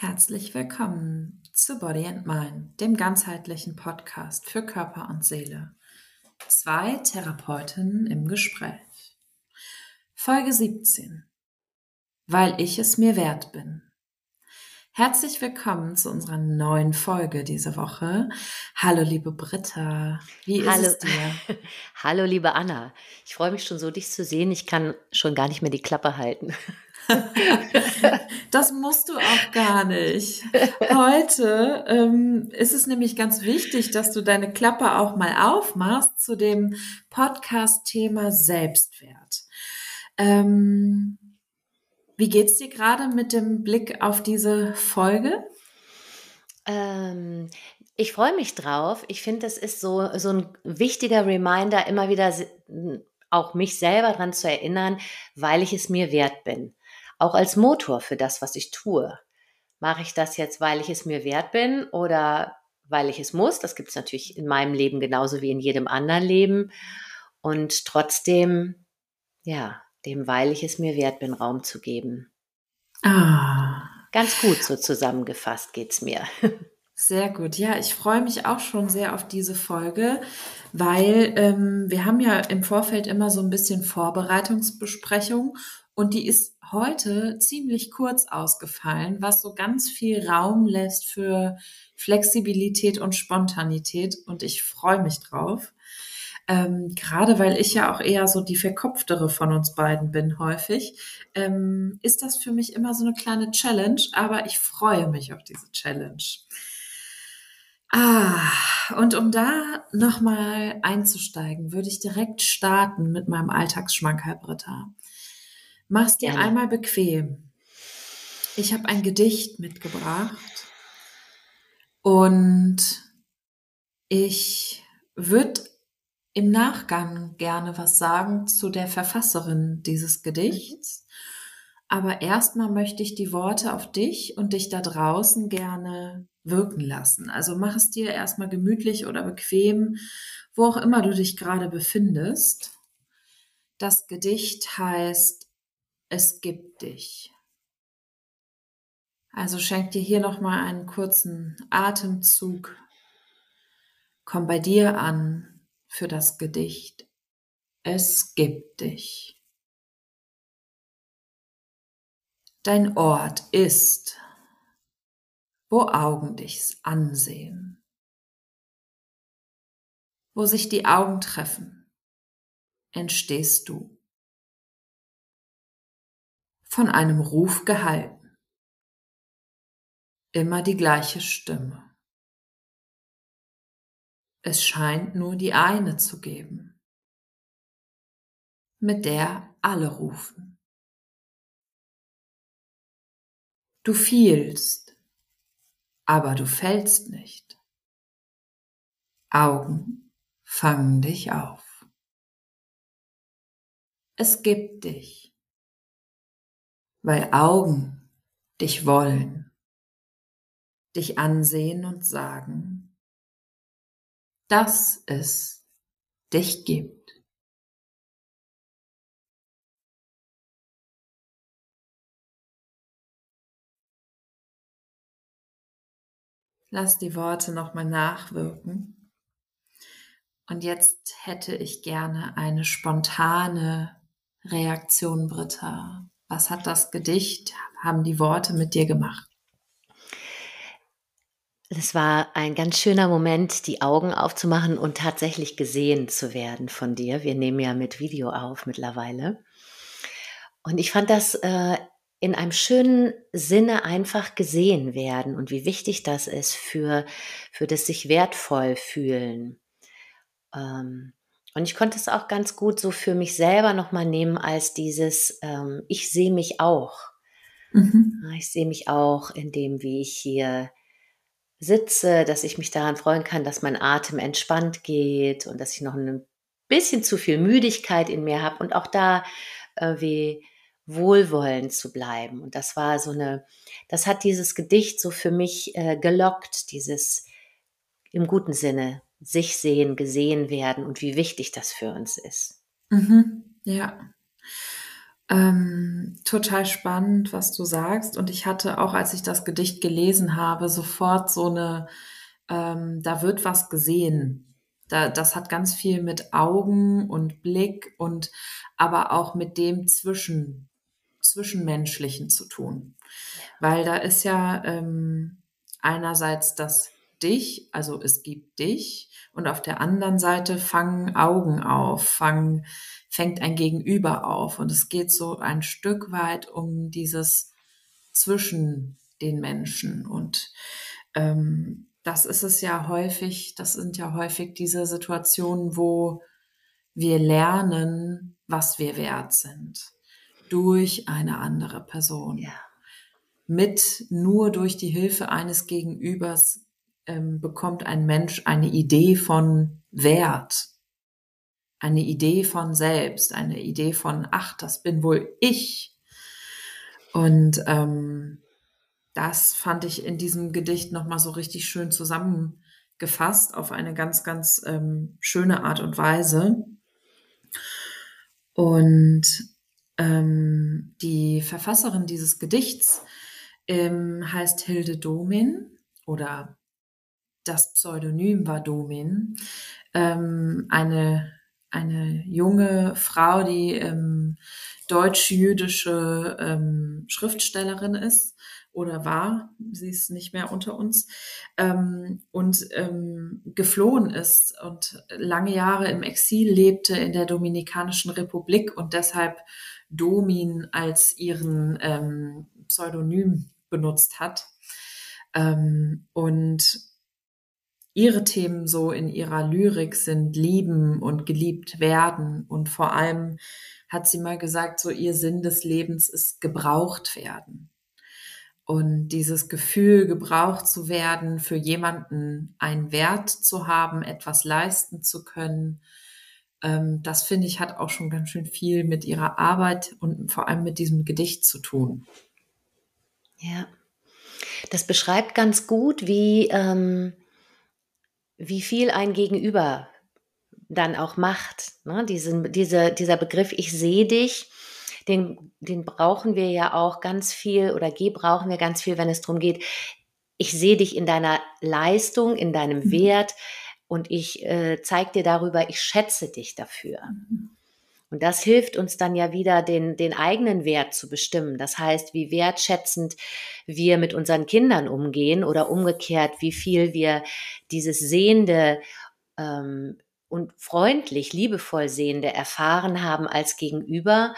Herzlich willkommen zu Body and Mind, dem ganzheitlichen Podcast für Körper und Seele. Zwei Therapeutinnen im Gespräch. Folge 17. Weil ich es mir wert bin. Herzlich willkommen zu unserer neuen Folge diese Woche. Hallo liebe Britta, wie ist Hallo. es dir? Hallo, liebe Anna. Ich freue mich schon so, dich zu sehen. Ich kann schon gar nicht mehr die Klappe halten. Das musst du auch gar nicht. Heute ähm, ist es nämlich ganz wichtig, dass du deine Klappe auch mal aufmachst zu dem Podcast-Thema Selbstwert. Ähm, wie geht's dir gerade mit dem Blick auf diese Folge? Ähm, ich freue mich drauf. Ich finde, das ist so, so ein wichtiger Reminder, immer wieder auch mich selber daran zu erinnern, weil ich es mir wert bin. Auch als Motor für das, was ich tue. Mache ich das jetzt, weil ich es mir wert bin oder weil ich es muss? Das gibt es natürlich in meinem Leben genauso wie in jedem anderen Leben. Und trotzdem, ja, dem, weil ich es mir wert bin, Raum zu geben. Ah, Ganz gut so zusammengefasst geht's mir. Sehr gut. Ja, ich freue mich auch schon sehr auf diese Folge, weil ähm, wir haben ja im Vorfeld immer so ein bisschen Vorbereitungsbesprechung und die ist heute ziemlich kurz ausgefallen, was so ganz viel Raum lässt für Flexibilität und Spontanität und ich freue mich drauf. Ähm, gerade weil ich ja auch eher so die verkopftere von uns beiden bin häufig, ähm, ist das für mich immer so eine kleine Challenge, aber ich freue mich auf diese Challenge. Ah, und um da nochmal einzusteigen, würde ich direkt starten mit meinem Alltagsschmankerl, Britta. Mach's dir Gerne. einmal bequem. Ich habe ein Gedicht mitgebracht und ich würde im Nachgang gerne was sagen zu der Verfasserin dieses Gedichts. Aber erstmal möchte ich die Worte auf dich und dich da draußen gerne wirken lassen. Also mach es dir erstmal gemütlich oder bequem, wo auch immer du dich gerade befindest. Das Gedicht heißt Es gibt dich. Also schenk dir hier nochmal einen kurzen Atemzug. Komm bei dir an für das Gedicht. Es gibt dich. Dein Ort ist, wo Augen dich's ansehen, wo sich die Augen treffen, entstehst du. Von einem Ruf gehalten, immer die gleiche Stimme. Es scheint nur die eine zu geben, mit der alle rufen. Du fielst, aber du fällst nicht. Augen fangen dich auf. Es gibt dich, weil Augen dich wollen, dich ansehen und sagen, dass es dich gibt. Lass die Worte nochmal nachwirken. Und jetzt hätte ich gerne eine spontane Reaktion, Britta. Was hat das Gedicht, haben die Worte mit dir gemacht? Es war ein ganz schöner Moment, die Augen aufzumachen und tatsächlich gesehen zu werden von dir. Wir nehmen ja mit Video auf mittlerweile. Und ich fand das äh, in einem schönen Sinne einfach gesehen werden und wie wichtig das ist für, für das sich wertvoll fühlen. Ähm, und ich konnte es auch ganz gut so für mich selber nochmal nehmen als dieses, ähm, ich sehe mich auch. Mhm. Ich sehe mich auch in dem, wie ich hier sitze, dass ich mich daran freuen kann, dass mein Atem entspannt geht und dass ich noch ein bisschen zu viel Müdigkeit in mir habe und auch da äh, wie wohlwollend zu bleiben. Und das war so eine, das hat dieses Gedicht so für mich äh, gelockt, dieses im guten Sinne sich sehen, gesehen werden und wie wichtig das für uns ist. Mhm. Ja. Ähm, total spannend, was du sagst. Und ich hatte auch, als ich das Gedicht gelesen habe, sofort so eine, ähm, da wird was gesehen. Da, das hat ganz viel mit Augen und Blick und aber auch mit dem Zwischen, Zwischenmenschlichen zu tun. Weil da ist ja ähm, einerseits das Dich, also es gibt dich, und auf der anderen Seite fangen Augen auf, fangen fängt ein Gegenüber auf. Und es geht so ein Stück weit um dieses zwischen den Menschen. Und ähm, das ist es ja häufig, das sind ja häufig diese Situationen, wo wir lernen, was wir wert sind. Durch eine andere Person. Ja. Mit nur durch die Hilfe eines Gegenübers ähm, bekommt ein Mensch eine Idee von Wert eine Idee von selbst, eine Idee von, ach, das bin wohl ich. Und ähm, das fand ich in diesem Gedicht nochmal so richtig schön zusammengefasst auf eine ganz, ganz ähm, schöne Art und Weise. Und ähm, die Verfasserin dieses Gedichts ähm, heißt Hilde Domin oder das Pseudonym war Domin, ähm, eine eine junge Frau, die ähm, deutsch-jüdische ähm, Schriftstellerin ist oder war, sie ist nicht mehr unter uns, ähm, und ähm, geflohen ist und lange Jahre im Exil lebte in der Dominikanischen Republik und deshalb Domin als ihren ähm, Pseudonym benutzt hat. Ähm, und ihre Themen so in ihrer Lyrik sind lieben und geliebt werden. Und vor allem hat sie mal gesagt, so ihr Sinn des Lebens ist gebraucht werden. Und dieses Gefühl, gebraucht zu werden, für jemanden einen Wert zu haben, etwas leisten zu können, ähm, das finde ich hat auch schon ganz schön viel mit ihrer Arbeit und vor allem mit diesem Gedicht zu tun. Ja, das beschreibt ganz gut, wie ähm, wie viel ein Gegenüber dann auch macht. Ne? Diesen, diese, dieser Begriff, ich sehe dich, den, den brauchen wir ja auch ganz viel oder brauchen wir ganz viel, wenn es darum geht, ich sehe dich in deiner Leistung, in deinem mhm. Wert und ich äh, zeige dir darüber, ich schätze dich dafür. Mhm. Und das hilft uns dann ja wieder, den, den eigenen Wert zu bestimmen. Das heißt, wie wertschätzend wir mit unseren Kindern umgehen oder umgekehrt, wie viel wir dieses Sehende ähm, und freundlich, liebevoll Sehende erfahren haben als Gegenüber.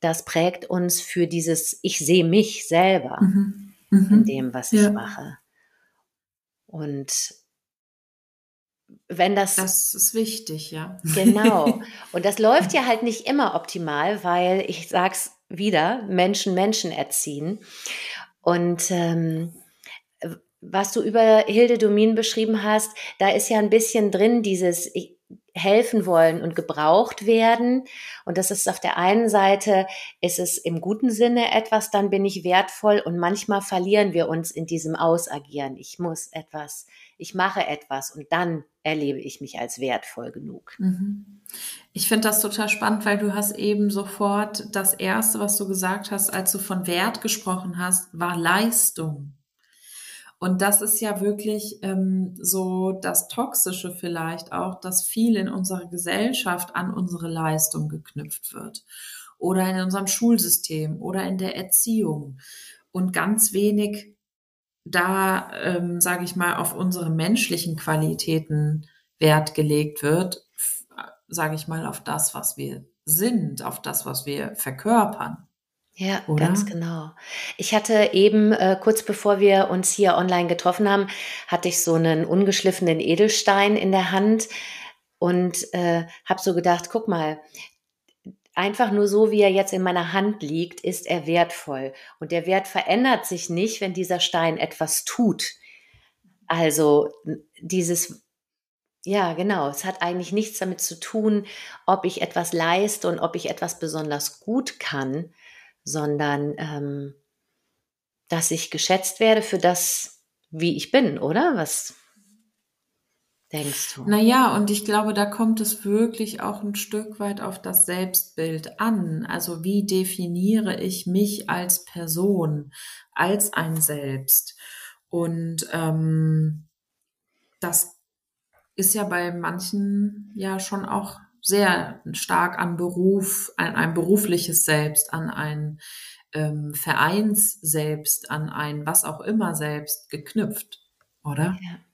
Das prägt uns für dieses Ich sehe mich selber mhm. Mhm. in dem, was ja. ich mache. Und wenn das. Das ist wichtig, ja. Genau. Und das läuft ja halt nicht immer optimal, weil ich sag's wieder, Menschen Menschen erziehen. Und ähm, was du über Hilde Domin beschrieben hast, da ist ja ein bisschen drin dieses helfen wollen und gebraucht werden. Und das ist auf der einen Seite, ist es im guten Sinne etwas, dann bin ich wertvoll und manchmal verlieren wir uns in diesem Ausagieren. Ich muss etwas ich mache etwas und dann erlebe ich mich als wertvoll genug. Mhm. Ich finde das total spannend, weil du hast eben sofort das Erste, was du gesagt hast, als du von Wert gesprochen hast, war Leistung. Und das ist ja wirklich ähm, so das Toxische vielleicht auch, dass viel in unserer Gesellschaft an unsere Leistung geknüpft wird. Oder in unserem Schulsystem oder in der Erziehung. Und ganz wenig da, ähm, sage ich mal, auf unsere menschlichen Qualitäten Wert gelegt wird, sage ich mal, auf das, was wir sind, auf das, was wir verkörpern. Ja, Oder? ganz genau. Ich hatte eben, äh, kurz bevor wir uns hier online getroffen haben, hatte ich so einen ungeschliffenen Edelstein in der Hand und äh, habe so gedacht, guck mal, einfach nur so, wie er jetzt in meiner Hand liegt, ist er wertvoll. Und der Wert verändert sich nicht, wenn dieser Stein etwas tut. Also dieses, ja, genau, es hat eigentlich nichts damit zu tun, ob ich etwas leiste und ob ich etwas besonders gut kann, sondern ähm, dass ich geschätzt werde für das, wie ich bin, oder? Was denkst du? Naja, und ich glaube, da kommt es wirklich auch ein Stück weit auf das Selbstbild an. Also wie definiere ich mich als Person, als ein Selbst? Und ähm, das ist ja bei manchen ja schon auch sehr stark an Beruf, an ein berufliches Selbst, an ein ähm, Vereins selbst, an ein was auch immer selbst geknüpft, oder? Ja.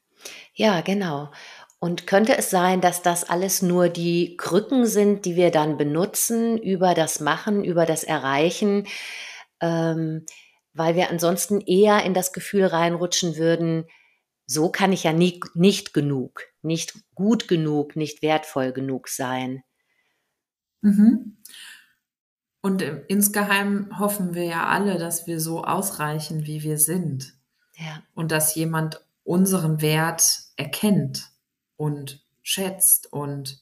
Ja, genau. Und könnte es sein, dass das alles nur die Krücken sind, die wir dann benutzen über das Machen, über das Erreichen, ähm, weil wir ansonsten eher in das Gefühl reinrutschen würden, so kann ich ja nie, nicht genug, nicht gut genug, nicht wertvoll genug sein. Mhm. Und äh, insgeheim hoffen wir ja alle, dass wir so ausreichen, wie wir sind. Ja. Und dass jemand unseren Wert erkennt und schätzt und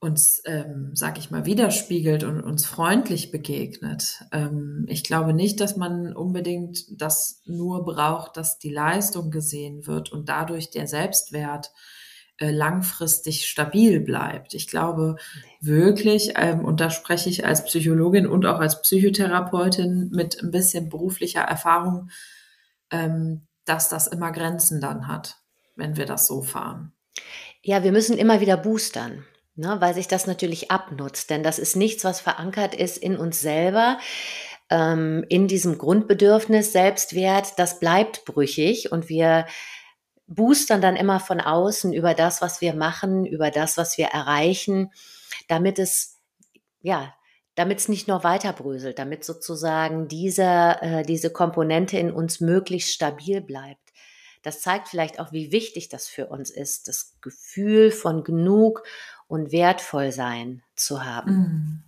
uns, ähm, sag ich mal, widerspiegelt und uns freundlich begegnet. Ähm, ich glaube nicht, dass man unbedingt das nur braucht, dass die Leistung gesehen wird und dadurch der Selbstwert äh, langfristig stabil bleibt. Ich glaube wirklich, ähm, und da spreche ich als Psychologin und auch als Psychotherapeutin mit ein bisschen beruflicher Erfahrung, ähm, dass das immer Grenzen dann hat, wenn wir das so fahren. Ja, wir müssen immer wieder boostern. Ne, weil sich das natürlich abnutzt, denn das ist nichts, was verankert ist in uns selber, ähm, in diesem Grundbedürfnis Selbstwert, das bleibt brüchig und wir boostern dann immer von außen über das, was wir machen, über das, was wir erreichen, damit es, ja, damit es nicht nur weiter bröselt, damit sozusagen diese, äh, diese Komponente in uns möglichst stabil bleibt. Das zeigt vielleicht auch, wie wichtig das für uns ist, das Gefühl von genug und wertvoll sein zu haben. Mm.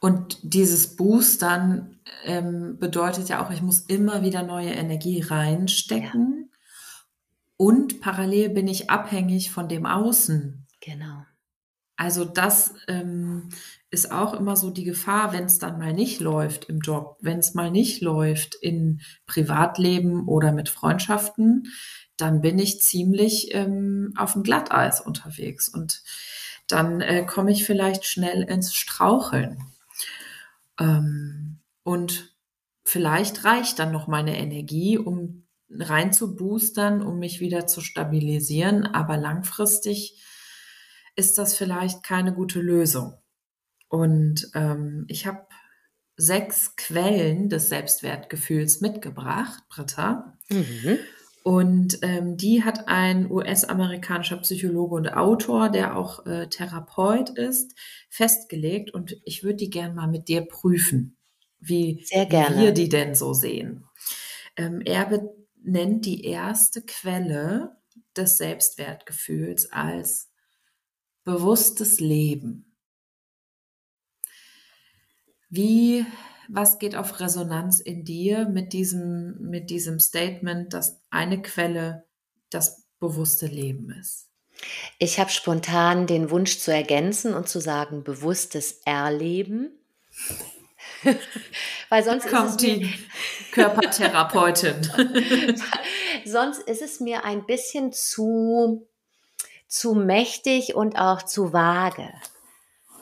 Und dieses Boostern ähm, bedeutet ja auch, ich muss immer wieder neue Energie reinstecken. Ja. Und parallel bin ich abhängig von dem Außen. Genau. Also das ähm, ist auch immer so die Gefahr, wenn es dann mal nicht läuft im Job, wenn es mal nicht läuft in Privatleben oder mit Freundschaften, dann bin ich ziemlich ähm, auf dem Glatteis unterwegs. Und dann äh, komme ich vielleicht schnell ins Straucheln. Ähm, und vielleicht reicht dann noch meine Energie, um rein zu boostern, um mich wieder zu stabilisieren. Aber langfristig ist das vielleicht keine gute Lösung. Und ähm, ich habe sechs Quellen des Selbstwertgefühls mitgebracht, Britta. Mhm. Und ähm, die hat ein US-amerikanischer Psychologe und Autor, der auch äh, Therapeut ist, festgelegt. Und ich würde die gern mal mit dir prüfen, wie wir die denn so sehen. Ähm, er nennt die erste Quelle des Selbstwertgefühls als bewusstes Leben. Wie was geht auf Resonanz in dir mit diesem, mit diesem Statement, dass eine Quelle das bewusste Leben ist? Ich habe spontan den Wunsch zu ergänzen und zu sagen, bewusstes Erleben. Weil sonst kommt die Körpertherapeutin. sonst ist es mir ein bisschen zu, zu mächtig und auch zu vage.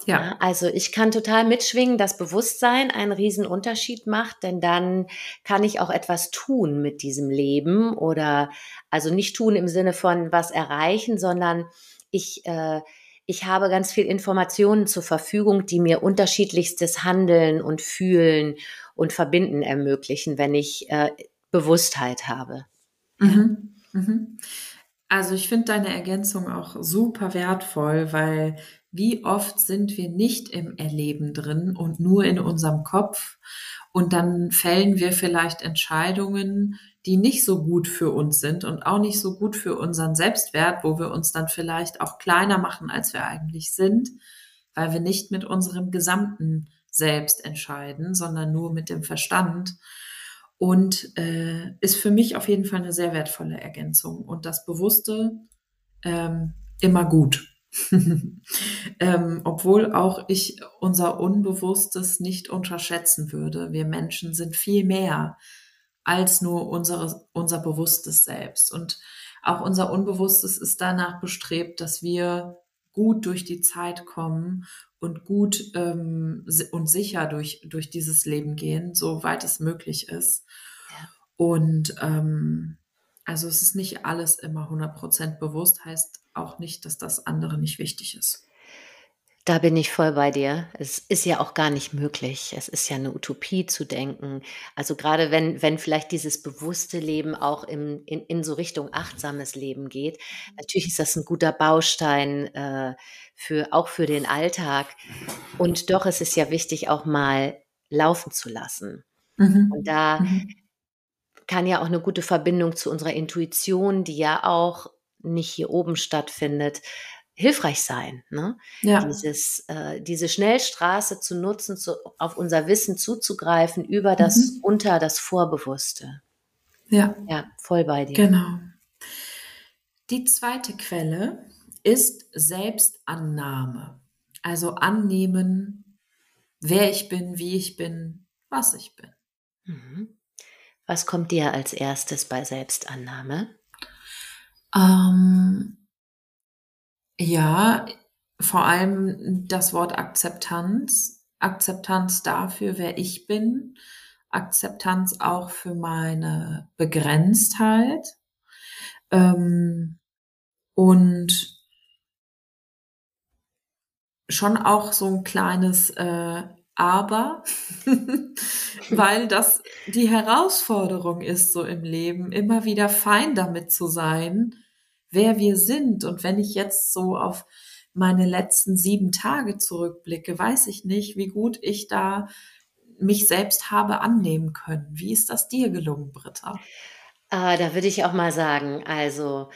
Ja. Also ich kann total mitschwingen, dass Bewusstsein einen riesen Unterschied macht, denn dann kann ich auch etwas tun mit diesem Leben oder also nicht tun im Sinne von was erreichen, sondern ich, äh, ich habe ganz viel Informationen zur Verfügung, die mir unterschiedlichstes Handeln und Fühlen und Verbinden ermöglichen, wenn ich äh, Bewusstheit habe. Mhm. Mhm. Also ich finde deine Ergänzung auch super wertvoll, weil wie oft sind wir nicht im Erleben drin und nur in unserem Kopf und dann fällen wir vielleicht Entscheidungen, die nicht so gut für uns sind und auch nicht so gut für unseren Selbstwert, wo wir uns dann vielleicht auch kleiner machen, als wir eigentlich sind, weil wir nicht mit unserem gesamten Selbst entscheiden, sondern nur mit dem Verstand. Und äh, ist für mich auf jeden Fall eine sehr wertvolle Ergänzung. Und das Bewusste ähm, immer gut. ähm, obwohl auch ich unser Unbewusstes nicht unterschätzen würde. Wir Menschen sind viel mehr als nur unsere, unser bewusstes Selbst. Und auch unser Unbewusstes ist danach bestrebt, dass wir gut durch die Zeit kommen und gut ähm, und sicher durch, durch dieses Leben gehen, soweit es möglich ist. Ja. Und ähm, also es ist nicht alles immer 100% bewusst, heißt auch nicht, dass das andere nicht wichtig ist. Da bin ich voll bei dir. Es ist ja auch gar nicht möglich. Es ist ja eine Utopie zu denken. Also gerade wenn, wenn vielleicht dieses bewusste Leben auch im, in, in so Richtung achtsames Leben geht, natürlich ist das ein guter Baustein äh, für, auch für den Alltag. Und doch ist es ja wichtig, auch mal laufen zu lassen. Mhm. Und da mhm. kann ja auch eine gute Verbindung zu unserer Intuition, die ja auch nicht hier oben stattfindet, hilfreich sein. Ne? Ja. Dieses, äh, diese Schnellstraße zu nutzen, zu, auf unser Wissen zuzugreifen über das mhm. unter das Vorbewusste. Ja. Ja, voll bei dir. Genau. Die zweite Quelle ist Selbstannahme. Also annehmen, wer ich bin, wie ich bin, was ich bin. Mhm. Was kommt dir als erstes bei Selbstannahme? Ähm, ja, vor allem das Wort Akzeptanz. Akzeptanz dafür, wer ich bin. Akzeptanz auch für meine Begrenztheit. Ähm, und schon auch so ein kleines äh, Aber, weil das die Herausforderung ist so im Leben, immer wieder fein damit zu sein, wer wir sind. Und wenn ich jetzt so auf meine letzten sieben Tage zurückblicke, weiß ich nicht, wie gut ich da mich selbst habe annehmen können. Wie ist das dir gelungen, Britta? Äh, da würde ich auch mal sagen, also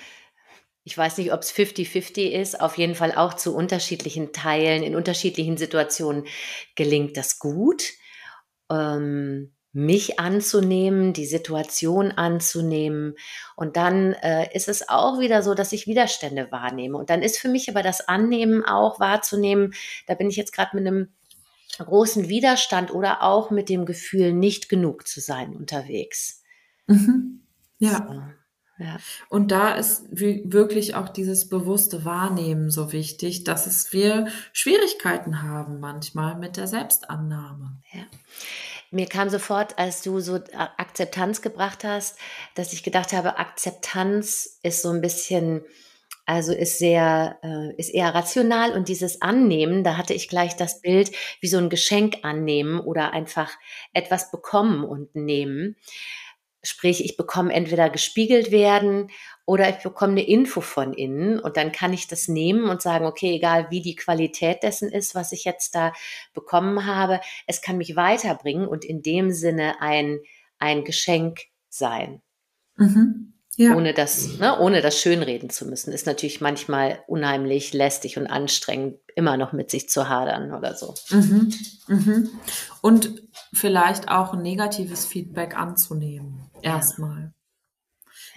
ich weiß nicht, ob es 50-50 ist, auf jeden Fall auch zu unterschiedlichen Teilen, in unterschiedlichen Situationen gelingt das gut. Ähm, mich anzunehmen, die Situation anzunehmen. Und dann äh, ist es auch wieder so, dass ich Widerstände wahrnehme. Und dann ist für mich aber das Annehmen auch wahrzunehmen, da bin ich jetzt gerade mit einem großen Widerstand oder auch mit dem Gefühl, nicht genug zu sein unterwegs. Mhm. Ja. So, ja. Und da ist wirklich auch dieses bewusste Wahrnehmen so wichtig, dass es wir Schwierigkeiten haben manchmal mit der Selbstannahme. Ja. Mir kam sofort, als du so Akzeptanz gebracht hast, dass ich gedacht habe, Akzeptanz ist so ein bisschen, also ist sehr, äh, ist eher rational und dieses Annehmen, da hatte ich gleich das Bild wie so ein Geschenk annehmen oder einfach etwas bekommen und nehmen. Sprich, ich bekomme entweder gespiegelt werden oder ich bekomme eine Info von innen und dann kann ich das nehmen und sagen, okay, egal wie die Qualität dessen ist, was ich jetzt da bekommen habe, es kann mich weiterbringen und in dem Sinne ein, ein Geschenk sein. Mhm. Ja. Ohne das, ne, ohne das schönreden zu müssen, ist natürlich manchmal unheimlich lästig und anstrengend, immer noch mit sich zu hadern oder so. Mhm. Mhm. Und vielleicht auch ein negatives Feedback anzunehmen. Erstmal.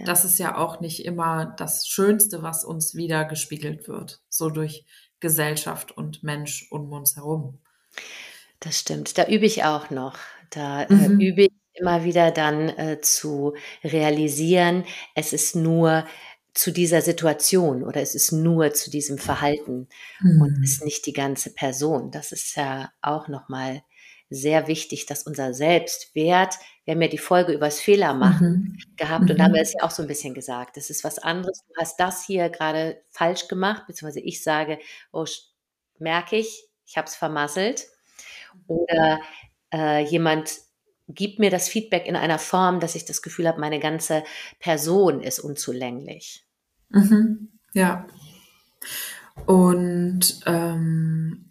Ja. Das ist ja auch nicht immer das Schönste, was uns wieder gespiegelt wird. So durch Gesellschaft und Mensch um uns herum. Das stimmt. Da übe ich auch noch. Da äh, mhm. übe ich immer wieder dann äh, zu realisieren, es ist nur zu dieser Situation oder es ist nur zu diesem Verhalten mhm. und ist nicht die ganze Person. Das ist ja auch nochmal sehr wichtig, dass unser Selbstwert, wir haben ja die Folge übers Fehler machen mhm. gehabt und da haben wir mhm. es ja auch so ein bisschen gesagt. Das ist was anderes. Du hast das hier gerade falsch gemacht, beziehungsweise ich sage, oh, merke ich, ich habe es vermasselt. Oder äh, jemand gibt mir das Feedback in einer Form, dass ich das Gefühl habe, meine ganze Person ist unzulänglich. Mhm. Ja. Und ähm,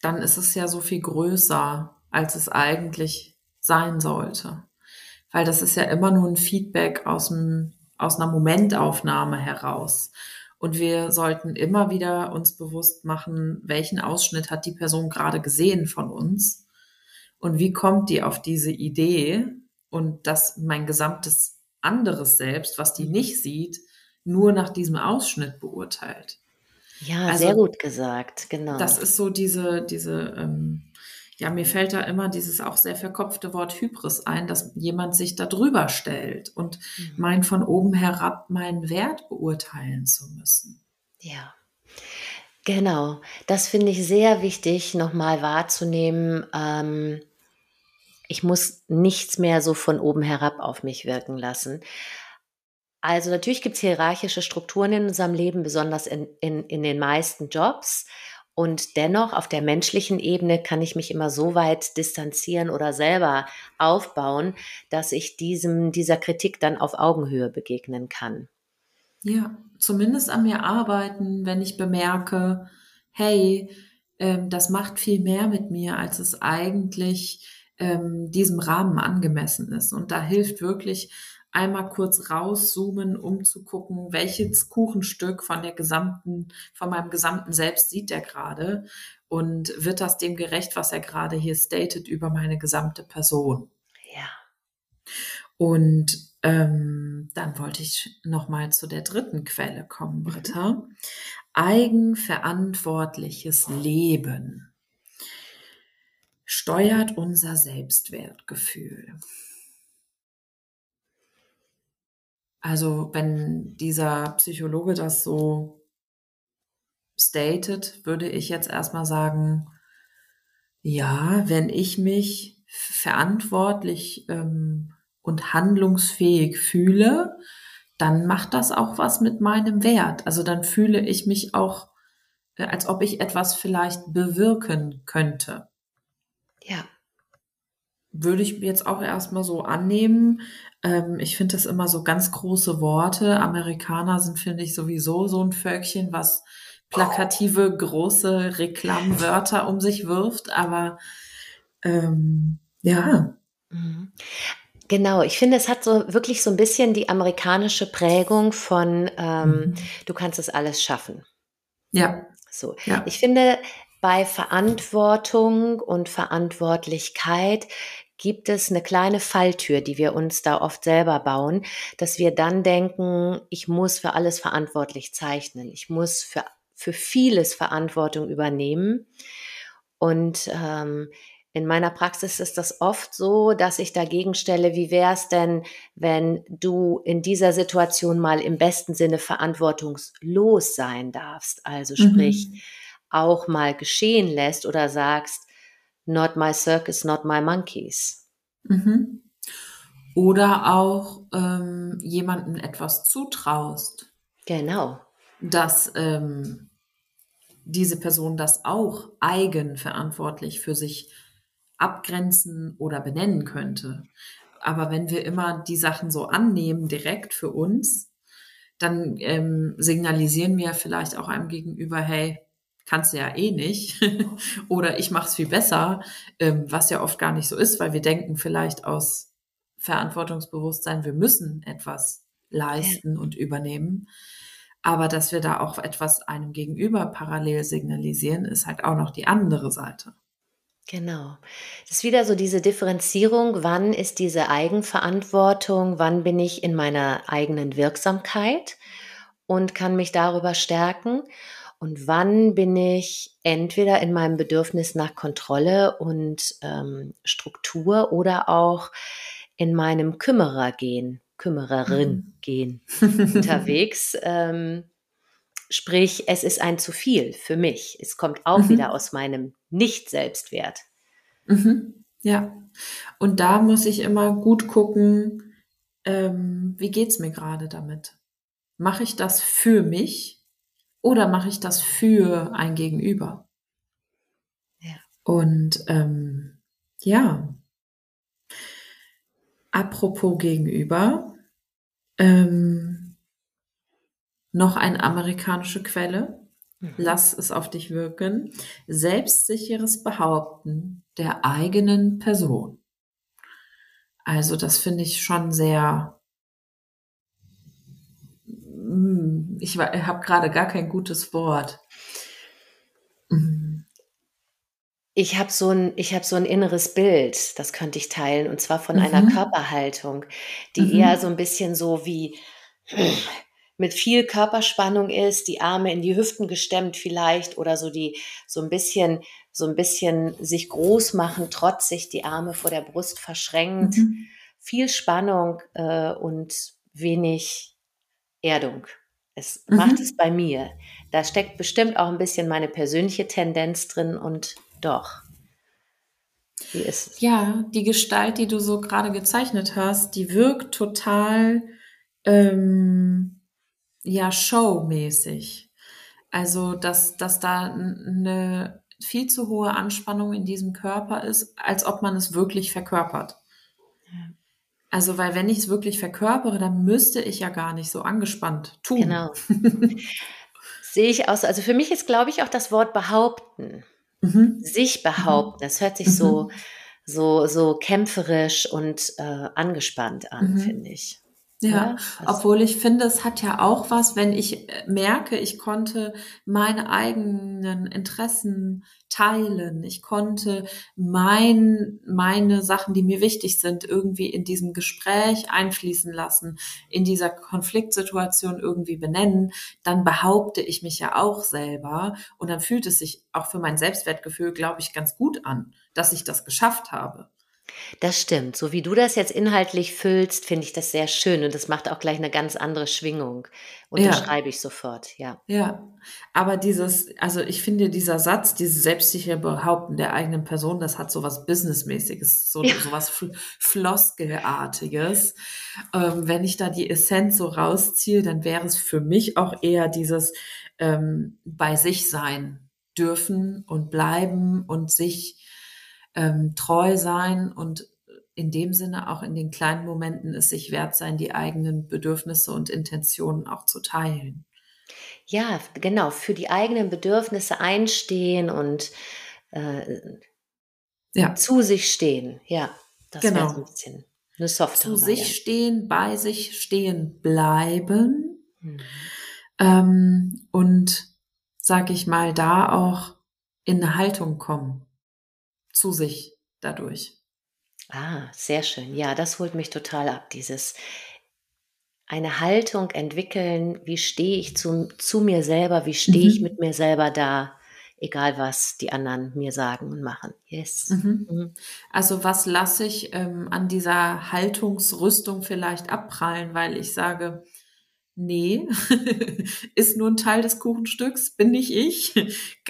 dann ist es ja so viel größer, als es eigentlich sein sollte. Weil das ist ja immer nur ein Feedback aus, dem, aus einer Momentaufnahme heraus. Und wir sollten immer wieder uns bewusst machen, welchen Ausschnitt hat die Person gerade gesehen von uns und wie kommt die auf diese Idee und dass mein gesamtes anderes Selbst, was die nicht sieht, nur nach diesem Ausschnitt beurteilt. Ja, also, sehr gut gesagt, genau. Das ist so diese, diese, ähm, ja, mir fällt da immer dieses auch sehr verkopfte Wort Hybris ein, dass jemand sich da drüber stellt und mhm. meint, von oben herab meinen Wert beurteilen zu müssen. Ja. Genau, das finde ich sehr wichtig, nochmal wahrzunehmen. Ähm, ich muss nichts mehr so von oben herab auf mich wirken lassen. Also natürlich gibt es hierarchische Strukturen in unserem Leben, besonders in, in, in den meisten Jobs. Und dennoch auf der menschlichen Ebene kann ich mich immer so weit distanzieren oder selber aufbauen, dass ich diesem, dieser Kritik dann auf Augenhöhe begegnen kann. Ja, zumindest an mir arbeiten, wenn ich bemerke, hey, ähm, das macht viel mehr mit mir, als es eigentlich ähm, diesem Rahmen angemessen ist. Und da hilft wirklich einmal kurz rauszoomen, um zu gucken, welches Kuchenstück von der gesamten, von meinem gesamten Selbst sieht er gerade und wird das dem gerecht, was er gerade hier stated über meine gesamte Person. Ja. Und ähm, dann wollte ich noch mal zu der dritten Quelle kommen, Britta. Mhm. Eigenverantwortliches Leben steuert unser Selbstwertgefühl. Also wenn dieser Psychologe das so stated, würde ich jetzt erstmal sagen, ja, wenn ich mich verantwortlich ähm, und handlungsfähig fühle, dann macht das auch was mit meinem Wert. Also dann fühle ich mich auch, äh, als ob ich etwas vielleicht bewirken könnte. Ja. Würde ich jetzt auch erstmal so annehmen. Ähm, ich finde das immer so ganz große Worte. Amerikaner sind, finde ich, sowieso so ein Völkchen, was plakative, große Reklamwörter um sich wirft. Aber ähm, ja. Mhm. Genau, ich finde, es hat so wirklich so ein bisschen die amerikanische Prägung von ähm, mhm. du kannst es alles schaffen. Ja. So. Ja. Ich finde, bei Verantwortung und Verantwortlichkeit gibt es eine kleine Falltür, die wir uns da oft selber bauen, dass wir dann denken, ich muss für alles verantwortlich zeichnen, ich muss für, für vieles Verantwortung übernehmen. Und ähm, in meiner Praxis ist das oft so, dass ich dagegen stelle, wie wäre es denn, wenn du in dieser Situation mal im besten Sinne verantwortungslos sein darfst? Also sprich, mhm. Auch mal geschehen lässt oder sagst, not my circus, not my monkeys. Mhm. Oder auch ähm, jemandem etwas zutraust. Genau. Dass ähm, diese Person das auch eigenverantwortlich für sich abgrenzen oder benennen könnte. Aber wenn wir immer die Sachen so annehmen, direkt für uns, dann ähm, signalisieren wir vielleicht auch einem gegenüber, hey, kannst du ja eh nicht oder ich mache es viel besser, ähm, was ja oft gar nicht so ist, weil wir denken vielleicht aus Verantwortungsbewusstsein, wir müssen etwas leisten und übernehmen. Aber dass wir da auch etwas einem gegenüber parallel signalisieren, ist halt auch noch die andere Seite. Genau. Das ist wieder so diese Differenzierung, wann ist diese Eigenverantwortung, wann bin ich in meiner eigenen Wirksamkeit und kann mich darüber stärken und wann bin ich entweder in meinem Bedürfnis nach Kontrolle und ähm, Struktur oder auch in meinem Kümmerer gehen, Kümmererin mhm. gehen unterwegs. Ähm, Sprich, es ist ein zu viel für mich. Es kommt auch mhm. wieder aus meinem Nicht-Selbstwert. Mhm. Ja. Und da muss ich immer gut gucken, ähm, wie geht's mir gerade damit? Mache ich das für mich oder mache ich das für ein Gegenüber? Ja. Und ähm, ja, apropos Gegenüber, ähm, noch eine amerikanische Quelle. Mhm. Lass es auf dich wirken. Selbstsicheres Behaupten der eigenen Person. Also das finde ich schon sehr. Hm, ich habe gerade gar kein gutes Wort. Hm. Ich habe so ein, ich habe so ein inneres Bild, das könnte ich teilen, und zwar von mhm. einer Körperhaltung, die mhm. eher so ein bisschen so wie mit viel Körperspannung ist, die Arme in die Hüften gestemmt vielleicht oder so die so ein bisschen so ein bisschen sich groß machen, trotzig die Arme vor der Brust verschränkt, mhm. viel Spannung äh, und wenig Erdung. Es mhm. macht es bei mir. Da steckt bestimmt auch ein bisschen meine persönliche Tendenz drin und doch. Wie ist es? Ja, die Gestalt, die du so gerade gezeichnet hast, die wirkt total ähm, ja showmäßig. Also, dass, dass da eine viel zu hohe Anspannung in diesem Körper ist, als ob man es wirklich verkörpert. Also, weil wenn ich es wirklich verkörpere, dann müsste ich ja gar nicht so angespannt tun. Genau. Sehe ich aus. Also für mich ist, glaube ich, auch das Wort behaupten. Mhm. Sich behaupten. Das hört sich mhm. so, so, so kämpferisch und äh, angespannt an, mhm. finde ich. Ja, ja obwohl ich finde, es hat ja auch was, wenn ich äh, merke, ich konnte meine eigenen Interessen teilen. Ich konnte mein, meine Sachen, die mir wichtig sind, irgendwie in diesem Gespräch einfließen lassen, in dieser Konfliktsituation irgendwie benennen. Dann behaupte ich mich ja auch selber und dann fühlt es sich auch für mein Selbstwertgefühl, glaube ich, ganz gut an, dass ich das geschafft habe. Das stimmt. So wie du das jetzt inhaltlich füllst, finde ich das sehr schön und das macht auch gleich eine ganz andere Schwingung. Unterschreibe ja. ich sofort, ja. Ja, aber dieses, also ich finde dieser Satz, dieses selbstsichere Behaupten der eigenen Person, das hat so was Businessmäßiges, so, ja. so was Floskelartiges. Ähm, wenn ich da die Essenz so rausziehe, dann wäre es für mich auch eher dieses ähm, bei sich sein dürfen und bleiben und sich ähm, treu sein und in dem Sinne auch in den kleinen Momenten es sich wert sein, die eigenen Bedürfnisse und Intentionen auch zu teilen. Ja, genau, für die eigenen Bedürfnisse einstehen und äh, ja. zu sich stehen. Ja, das genau. wäre so ein bisschen eine softe Zu sich stehen, bei sich stehen bleiben mhm. ähm, und, sag ich mal, da auch in eine Haltung kommen zu sich dadurch. Ah, sehr schön. Ja, das holt mich total ab, dieses eine Haltung entwickeln, wie stehe ich zu, zu mir selber, wie stehe mhm. ich mit mir selber da, egal was die anderen mir sagen und machen. Yes. Mhm. Mhm. Also was lasse ich ähm, an dieser Haltungsrüstung vielleicht abprallen, weil ich sage, nee, ist nur ein Teil des Kuchenstücks, bin nicht ich.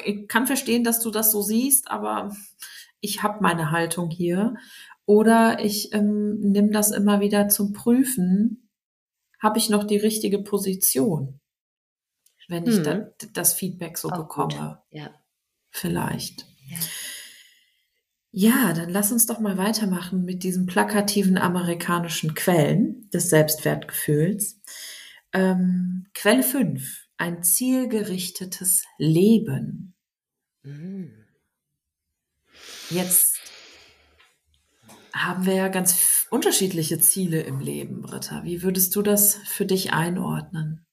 Ich kann verstehen, dass du das so siehst, aber ich habe meine Haltung hier. Oder ich ähm, nehme das immer wieder zum Prüfen. Habe ich noch die richtige Position? Wenn ich hm. da, das Feedback so Auch bekomme. Gut. Ja. Vielleicht. Ja. Ja, dann lass uns doch mal weitermachen mit diesen plakativen amerikanischen Quellen des Selbstwertgefühls. Ähm, Quelle 5. Ein zielgerichtetes Leben. Mhm. Jetzt haben wir ja ganz unterschiedliche Ziele im Leben, Britta. Wie würdest du das für dich einordnen?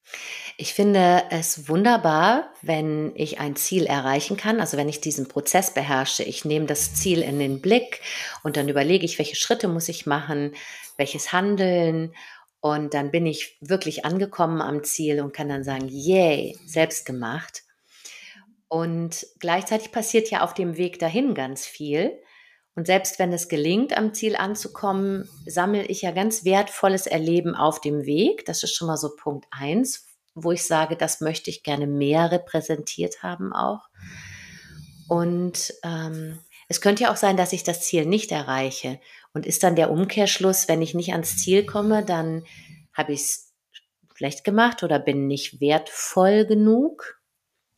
Ich finde es wunderbar, wenn ich ein Ziel erreichen kann, also wenn ich diesen Prozess beherrsche. Ich nehme das Ziel in den Blick und dann überlege ich, welche Schritte muss ich machen, welches Handeln und dann bin ich wirklich angekommen am Ziel und kann dann sagen, yay, selbst gemacht. Und gleichzeitig passiert ja auf dem Weg dahin ganz viel. Und selbst wenn es gelingt, am Ziel anzukommen, sammle ich ja ganz wertvolles Erleben auf dem Weg. Das ist schon mal so Punkt eins, wo ich sage, das möchte ich gerne mehr repräsentiert haben auch. Und ähm, es könnte ja auch sein, dass ich das Ziel nicht erreiche. Und ist dann der Umkehrschluss, wenn ich nicht ans Ziel komme, dann habe ich es schlecht gemacht oder bin nicht wertvoll genug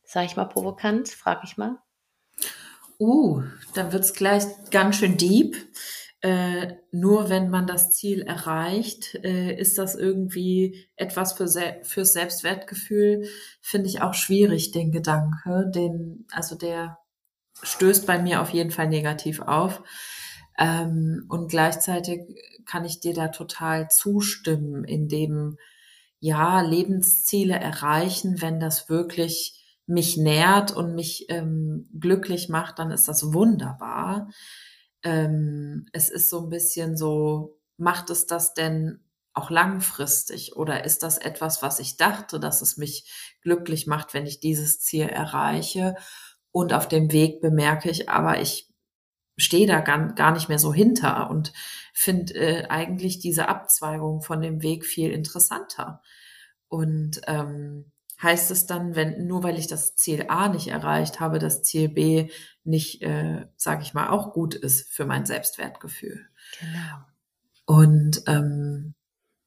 sag ich mal provokant, frage ich mal. Uh, dann wird's gleich ganz schön deep. Äh, nur wenn man das Ziel erreicht, äh, ist das irgendwie etwas für Se fürs Selbstwertgefühl, finde ich auch schwierig, den Gedanke. Den, also der stößt bei mir auf jeden Fall negativ auf. Ähm, und gleichzeitig kann ich dir da total zustimmen, in dem, ja, Lebensziele erreichen, wenn das wirklich mich nährt und mich ähm, glücklich macht, dann ist das wunderbar. Ähm, es ist so ein bisschen so, macht es das denn auch langfristig oder ist das etwas, was ich dachte, dass es mich glücklich macht, wenn ich dieses Ziel erreiche? Und auf dem Weg bemerke ich aber, ich stehe da gar, gar nicht mehr so hinter und finde äh, eigentlich diese Abzweigung von dem Weg viel interessanter. Und ähm, heißt es dann, wenn nur weil ich das Ziel A nicht erreicht habe, das Ziel B nicht, äh, sage ich mal, auch gut ist für mein Selbstwertgefühl. Genau. Und ähm,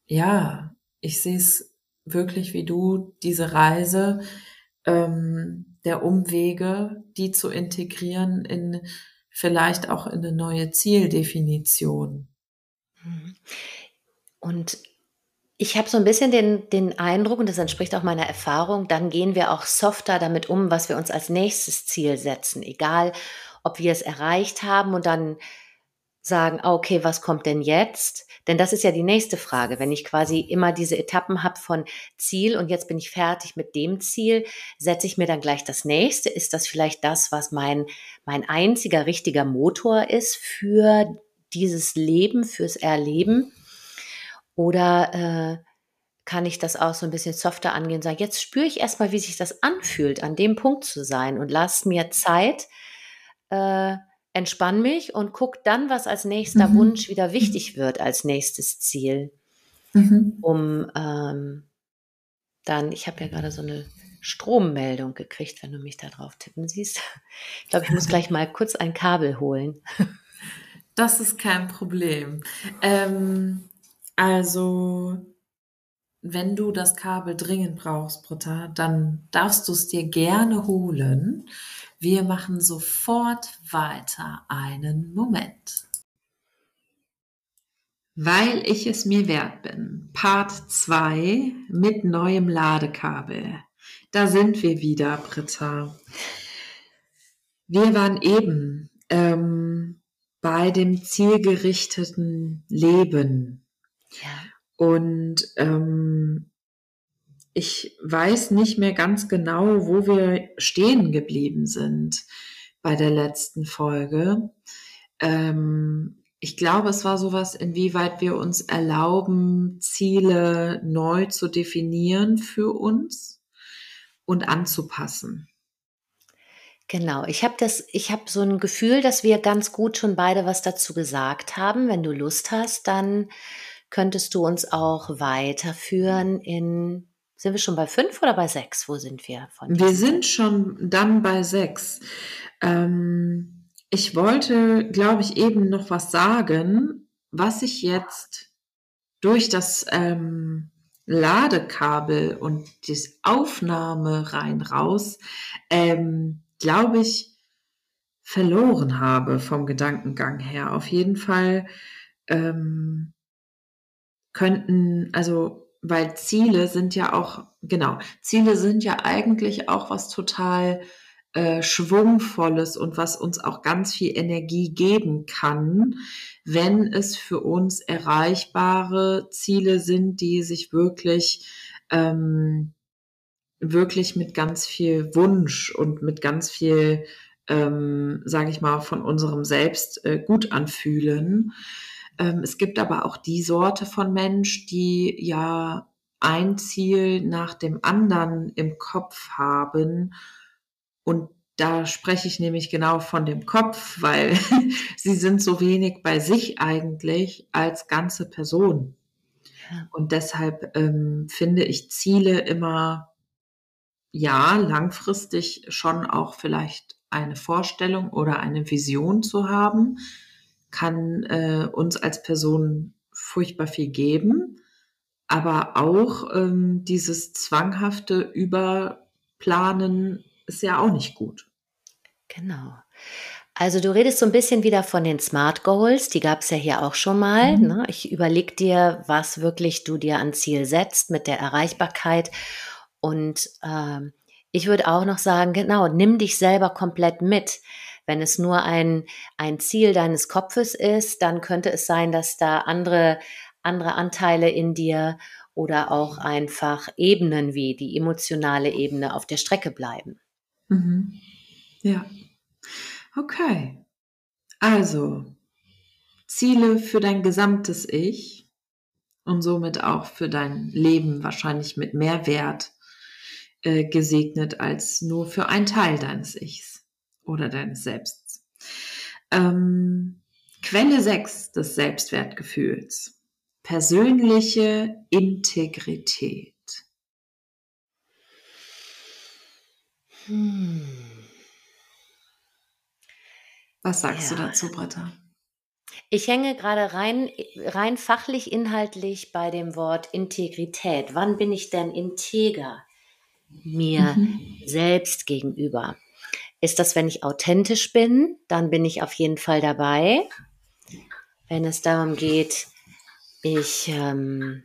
ja, ich sehe es wirklich wie du, diese Reise ähm, der Umwege, die zu integrieren in vielleicht auch in eine neue Zieldefinition. Mhm. Und ich habe so ein bisschen den, den Eindruck, und das entspricht auch meiner Erfahrung, dann gehen wir auch softer damit um, was wir uns als nächstes Ziel setzen. Egal, ob wir es erreicht haben und dann sagen, ah, okay, was kommt denn jetzt? Denn das ist ja die nächste Frage. Wenn ich quasi immer diese Etappen habe von Ziel und jetzt bin ich fertig mit dem Ziel, setze ich mir dann gleich das nächste? Ist das vielleicht das, was mein, mein einziger richtiger Motor ist für dieses Leben, fürs Erleben? Oder äh, kann ich das auch so ein bisschen softer angehen und sagen, jetzt spüre ich erstmal, wie sich das anfühlt, an dem Punkt zu sein und lass mir Zeit, äh, entspann mich und guck dann, was als nächster mhm. Wunsch wieder wichtig wird als nächstes Ziel. Mhm. Um ähm, dann, ich habe ja gerade so eine Strommeldung gekriegt, wenn du mich da drauf tippen siehst. Ich glaube, ich muss gleich mal kurz ein Kabel holen. Das ist kein Problem. Ähm, also, wenn du das Kabel dringend brauchst, Britta, dann darfst du es dir gerne holen. Wir machen sofort weiter einen Moment. Weil ich es mir wert bin. Part 2 mit neuem Ladekabel. Da sind wir wieder, Britta. Wir waren eben ähm, bei dem zielgerichteten Leben ja. Und ähm, ich weiß nicht mehr ganz genau, wo wir stehen geblieben sind bei der letzten Folge. Ähm, ich glaube, es war sowas, inwieweit wir uns erlauben, Ziele neu zu definieren für uns und anzupassen. Genau, ich habe das, ich habe so ein Gefühl, dass wir ganz gut schon beide was dazu gesagt haben. Wenn du Lust hast, dann könntest du uns auch weiterführen in, sind wir schon bei fünf oder bei sechs? Wo sind wir von? Wir sind schon dann bei sechs. Ähm, ich wollte, glaube ich, eben noch was sagen, was ich jetzt durch das ähm, Ladekabel und das Aufnahme rein raus, ähm, glaube ich, verloren habe vom Gedankengang her. Auf jeden Fall ähm, könnten, also weil Ziele sind ja auch, genau, Ziele sind ja eigentlich auch was total äh, Schwungvolles und was uns auch ganz viel Energie geben kann, wenn es für uns erreichbare Ziele sind, die sich wirklich ähm, wirklich mit ganz viel Wunsch und mit ganz viel, ähm, sage ich mal, von unserem Selbst äh, gut anfühlen. Ähm, es gibt aber auch die Sorte von Mensch, die ja ein Ziel nach dem anderen im Kopf haben. Und da spreche ich nämlich genau von dem Kopf, weil sie sind so wenig bei sich eigentlich als ganze Person. Und deshalb ähm, finde ich Ziele immer, ja, langfristig schon auch vielleicht eine Vorstellung oder eine Vision zu haben, kann äh, uns als Person furchtbar viel geben, aber auch ähm, dieses zwanghafte Überplanen ist ja auch nicht gut. Genau. Also du redest so ein bisschen wieder von den Smart Goals, die gab es ja hier auch schon mal. Mhm. Ne? Ich überlege dir, was wirklich du dir an Ziel setzt mit der Erreichbarkeit. Und ähm, ich würde auch noch sagen, genau, nimm dich selber komplett mit. Wenn es nur ein, ein Ziel deines Kopfes ist, dann könnte es sein, dass da andere, andere Anteile in dir oder auch einfach Ebenen wie die emotionale Ebene auf der Strecke bleiben. Mhm. Ja. Okay. Also, Ziele für dein gesamtes Ich und somit auch für dein Leben wahrscheinlich mit mehr Wert äh, gesegnet als nur für einen Teil deines Ichs. Oder deines Selbsts. Ähm, Quelle 6 des Selbstwertgefühls. Persönliche Integrität. Hm. Was sagst ja. du dazu, Britta? Ich hänge gerade rein, rein fachlich, inhaltlich bei dem Wort Integrität. Wann bin ich denn integer mir mhm. selbst gegenüber? Ist das, wenn ich authentisch bin, dann bin ich auf jeden Fall dabei. Wenn es darum geht, ich ähm,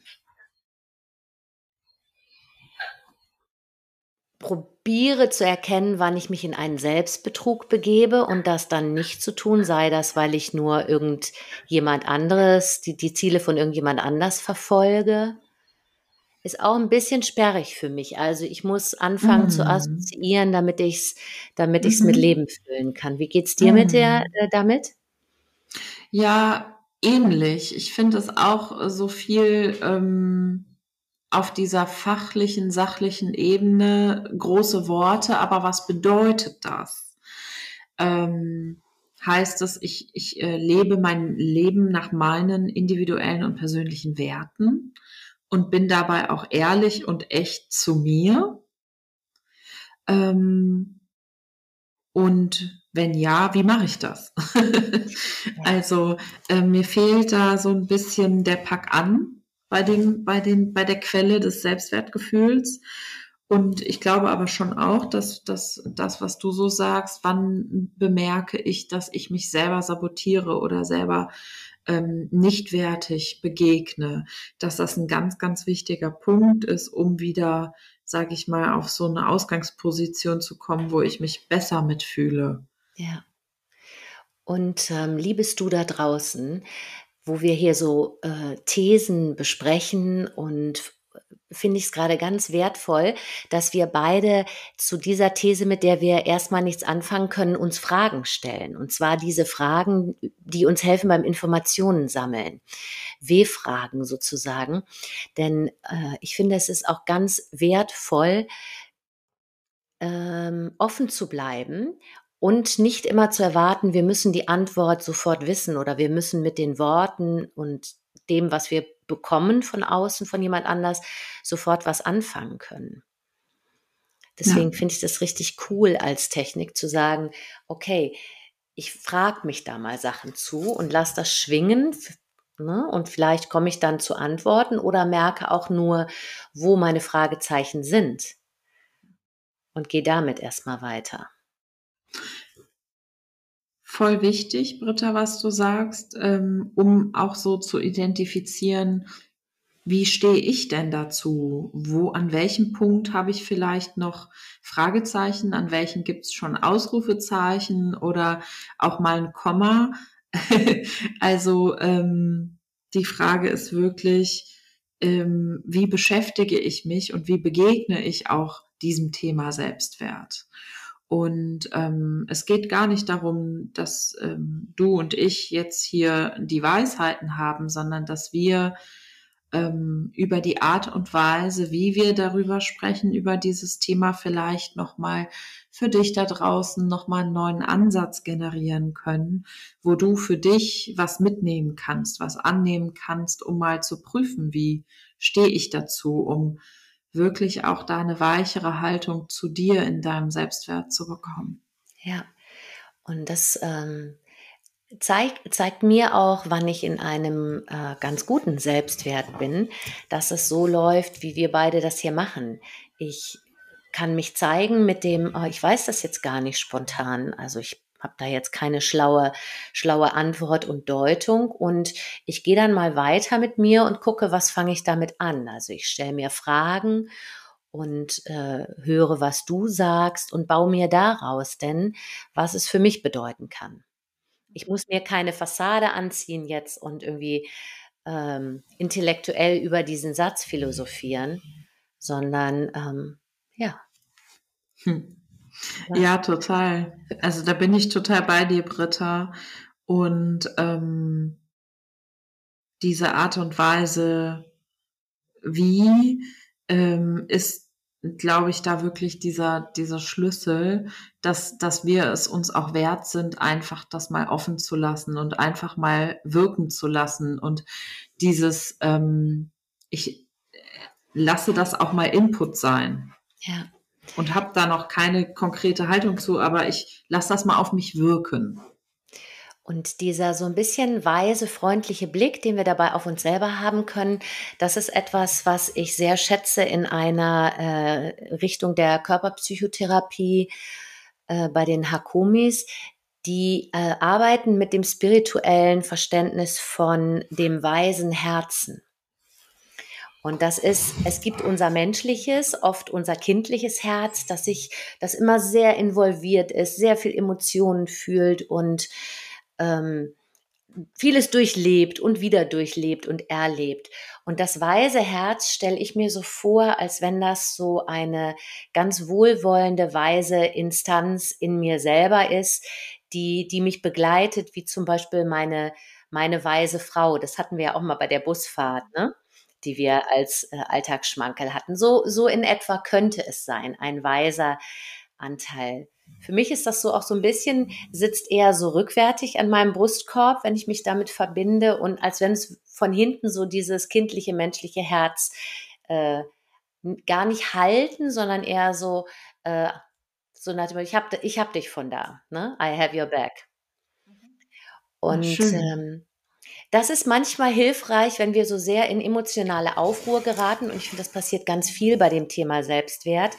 probiere zu erkennen, wann ich mich in einen Selbstbetrug begebe und das dann nicht zu tun, sei das, weil ich nur irgendjemand anderes, die, die Ziele von irgendjemand anders verfolge, ist auch ein bisschen sperrig für mich. Also ich muss anfangen mm. zu assoziieren, damit ich es damit ich's mhm. mit Leben füllen kann. Wie geht's dir mm. mit der, mhm. äh, damit? Ja, ähnlich. Ich finde es auch so viel ähm, auf dieser fachlichen, sachlichen Ebene große Worte, aber was bedeutet das? Ähm, heißt es, ich, ich äh, lebe mein Leben nach meinen individuellen und persönlichen Werten und bin dabei auch ehrlich und echt zu mir? Ähm, und wenn ja, wie mache ich das? also äh, mir fehlt da so ein bisschen der Pack an bei dem, bei dem, bei der Quelle des Selbstwertgefühls. Und ich glaube aber schon auch, dass, dass das, was du so sagst, wann bemerke ich, dass ich mich selber sabotiere oder selber ähm, nicht wertig begegne, dass das ein ganz, ganz wichtiger Punkt ist, um wieder, sage ich mal, auf so eine Ausgangsposition zu kommen, wo ich mich besser mitfühle. Ja. Und ähm, liebest du da draußen, wo wir hier so äh, Thesen besprechen und finde ich es gerade ganz wertvoll, dass wir beide zu dieser These, mit der wir erstmal nichts anfangen können, uns Fragen stellen. Und zwar diese Fragen, die uns helfen beim Informationen sammeln. W-Fragen sozusagen. Denn äh, ich finde, es ist auch ganz wertvoll, ähm, offen zu bleiben und nicht immer zu erwarten, wir müssen die Antwort sofort wissen oder wir müssen mit den Worten und dem, was wir bekommen von außen, von jemand anders, sofort was anfangen können. Deswegen ja. finde ich das richtig cool als Technik zu sagen, okay, ich frage mich da mal Sachen zu und lasse das schwingen. Ne? Und vielleicht komme ich dann zu Antworten oder merke auch nur, wo meine Fragezeichen sind. Und gehe damit erstmal weiter. Voll wichtig, Britta, was du sagst, ähm, um auch so zu identifizieren, wie stehe ich denn dazu? Wo, an welchem Punkt habe ich vielleicht noch Fragezeichen? An welchen gibt es schon Ausrufezeichen oder auch mal ein Komma? also ähm, die Frage ist wirklich, ähm, wie beschäftige ich mich und wie begegne ich auch diesem Thema Selbstwert? Und ähm, es geht gar nicht darum, dass ähm, du und ich jetzt hier die Weisheiten haben, sondern dass wir ähm, über die Art und Weise, wie wir darüber sprechen, über dieses Thema vielleicht nochmal für dich da draußen nochmal einen neuen Ansatz generieren können, wo du für dich was mitnehmen kannst, was annehmen kannst, um mal zu prüfen, wie stehe ich dazu, um wirklich auch da eine weichere Haltung zu dir in deinem Selbstwert zu bekommen. Ja, und das ähm, zeigt, zeigt mir auch, wann ich in einem äh, ganz guten Selbstwert bin, dass es so läuft, wie wir beide das hier machen. Ich kann mich zeigen mit dem, oh, ich weiß das jetzt gar nicht spontan. Also ich habe da jetzt keine schlaue, schlaue Antwort und Deutung. Und ich gehe dann mal weiter mit mir und gucke, was fange ich damit an. Also ich stelle mir Fragen und äh, höre, was du sagst und baue mir daraus denn, was es für mich bedeuten kann. Ich muss mir keine Fassade anziehen jetzt und irgendwie ähm, intellektuell über diesen Satz philosophieren, sondern ähm, ja. Hm. Ja, total. Also da bin ich total bei dir, Britta. Und ähm, diese Art und Weise, wie ähm, ist glaube ich, da wirklich dieser, dieser Schlüssel, dass, dass wir es uns auch wert sind, einfach das mal offen zu lassen und einfach mal wirken zu lassen und dieses, ähm, ich lasse das auch mal Input sein. Ja. Und habe da noch keine konkrete Haltung zu, aber ich lasse das mal auf mich wirken. Und dieser so ein bisschen weise, freundliche Blick, den wir dabei auf uns selber haben können, das ist etwas, was ich sehr schätze in einer äh, Richtung der Körperpsychotherapie äh, bei den Hakomis. Die äh, arbeiten mit dem spirituellen Verständnis von dem weisen Herzen. Und das ist, es gibt unser menschliches, oft unser kindliches Herz, das sich, das immer sehr involviert ist, sehr viel Emotionen fühlt und ähm, vieles durchlebt und wieder durchlebt und erlebt. Und das weise Herz stelle ich mir so vor, als wenn das so eine ganz wohlwollende, weise Instanz in mir selber ist, die, die mich begleitet, wie zum Beispiel meine, meine weise Frau. Das hatten wir ja auch mal bei der Busfahrt, ne? Die wir als äh, Alltagsschmankel hatten. So, so in etwa könnte es sein, ein weiser Anteil für mich ist das so auch so ein bisschen, sitzt eher so rückwärtig an meinem Brustkorb, wenn ich mich damit verbinde und als wenn es von hinten so dieses kindliche, menschliche Herz äh, gar nicht halten, sondern eher so, äh, so nach dem, ich habe ich hab dich von da, ne? I have your back. Und ähm, das ist manchmal hilfreich, wenn wir so sehr in emotionale Aufruhr geraten. Und ich finde, das passiert ganz viel bei dem Thema Selbstwert,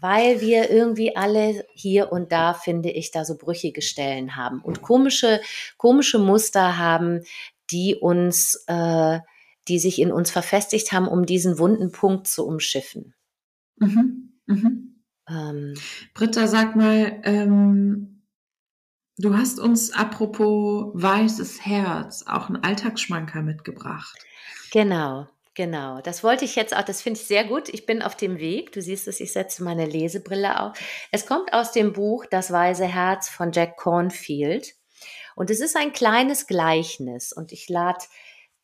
weil wir irgendwie alle hier und da, finde ich, da so brüchige Stellen haben und komische, komische Muster haben, die uns, äh, die sich in uns verfestigt haben, um diesen wunden Punkt zu umschiffen. Mhm. Mhm. Ähm, Britta, sag mal, ähm, du hast uns apropos weißes Herz auch einen Alltagsschmanker mitgebracht. Genau. Genau, das wollte ich jetzt auch, das finde ich sehr gut. Ich bin auf dem Weg. Du siehst es, ich setze meine Lesebrille auf. Es kommt aus dem Buch Das weise Herz von Jack Cornfield. Und es ist ein kleines Gleichnis. Und ich lade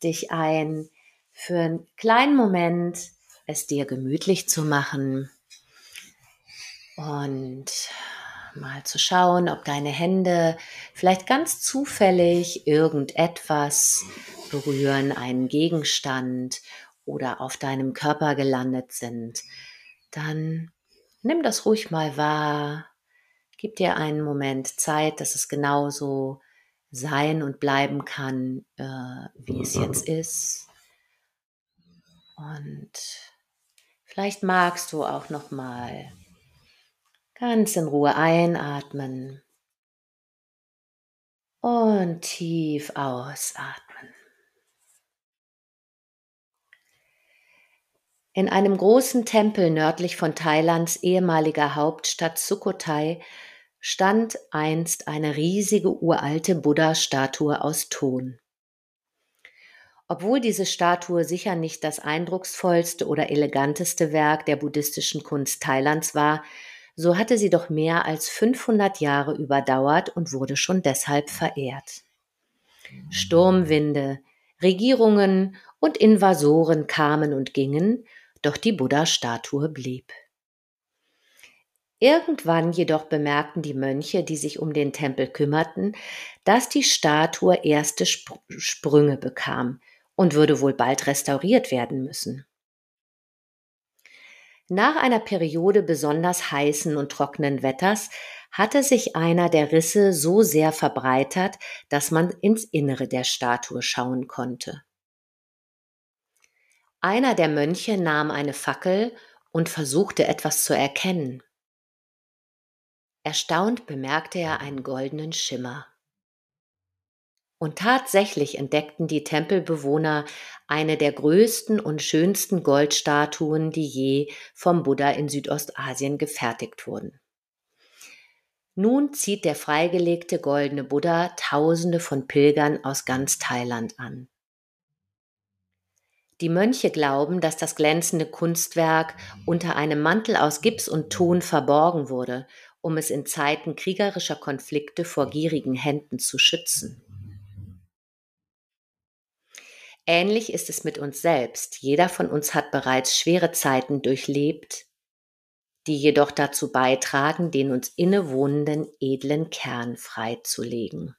dich ein, für einen kleinen Moment es dir gemütlich zu machen und mal zu schauen, ob deine Hände vielleicht ganz zufällig irgendetwas berühren, einen Gegenstand oder auf deinem Körper gelandet sind, dann nimm das ruhig mal wahr. Gib dir einen Moment Zeit, dass es genauso sein und bleiben kann, äh, wie es jetzt ist. Und vielleicht magst du auch noch mal ganz in Ruhe einatmen und tief ausatmen. In einem großen Tempel nördlich von Thailands ehemaliger Hauptstadt Sukhothai stand einst eine riesige uralte Buddha-Statue aus Ton. Obwohl diese Statue sicher nicht das eindrucksvollste oder eleganteste Werk der buddhistischen Kunst Thailands war, so hatte sie doch mehr als 500 Jahre überdauert und wurde schon deshalb verehrt. Sturmwinde, Regierungen und Invasoren kamen und gingen, doch die Buddha-Statue blieb. Irgendwann jedoch bemerkten die Mönche, die sich um den Tempel kümmerten, dass die Statue erste Sp Sprünge bekam und würde wohl bald restauriert werden müssen. Nach einer Periode besonders heißen und trockenen Wetters hatte sich einer der Risse so sehr verbreitert, dass man ins Innere der Statue schauen konnte. Einer der Mönche nahm eine Fackel und versuchte etwas zu erkennen. Erstaunt bemerkte er einen goldenen Schimmer. Und tatsächlich entdeckten die Tempelbewohner eine der größten und schönsten Goldstatuen, die je vom Buddha in Südostasien gefertigt wurden. Nun zieht der freigelegte goldene Buddha Tausende von Pilgern aus ganz Thailand an. Die Mönche glauben, dass das glänzende Kunstwerk unter einem Mantel aus Gips und Ton verborgen wurde, um es in Zeiten kriegerischer Konflikte vor gierigen Händen zu schützen. Ähnlich ist es mit uns selbst. Jeder von uns hat bereits schwere Zeiten durchlebt, die jedoch dazu beitragen, den uns innewohnenden edlen Kern freizulegen.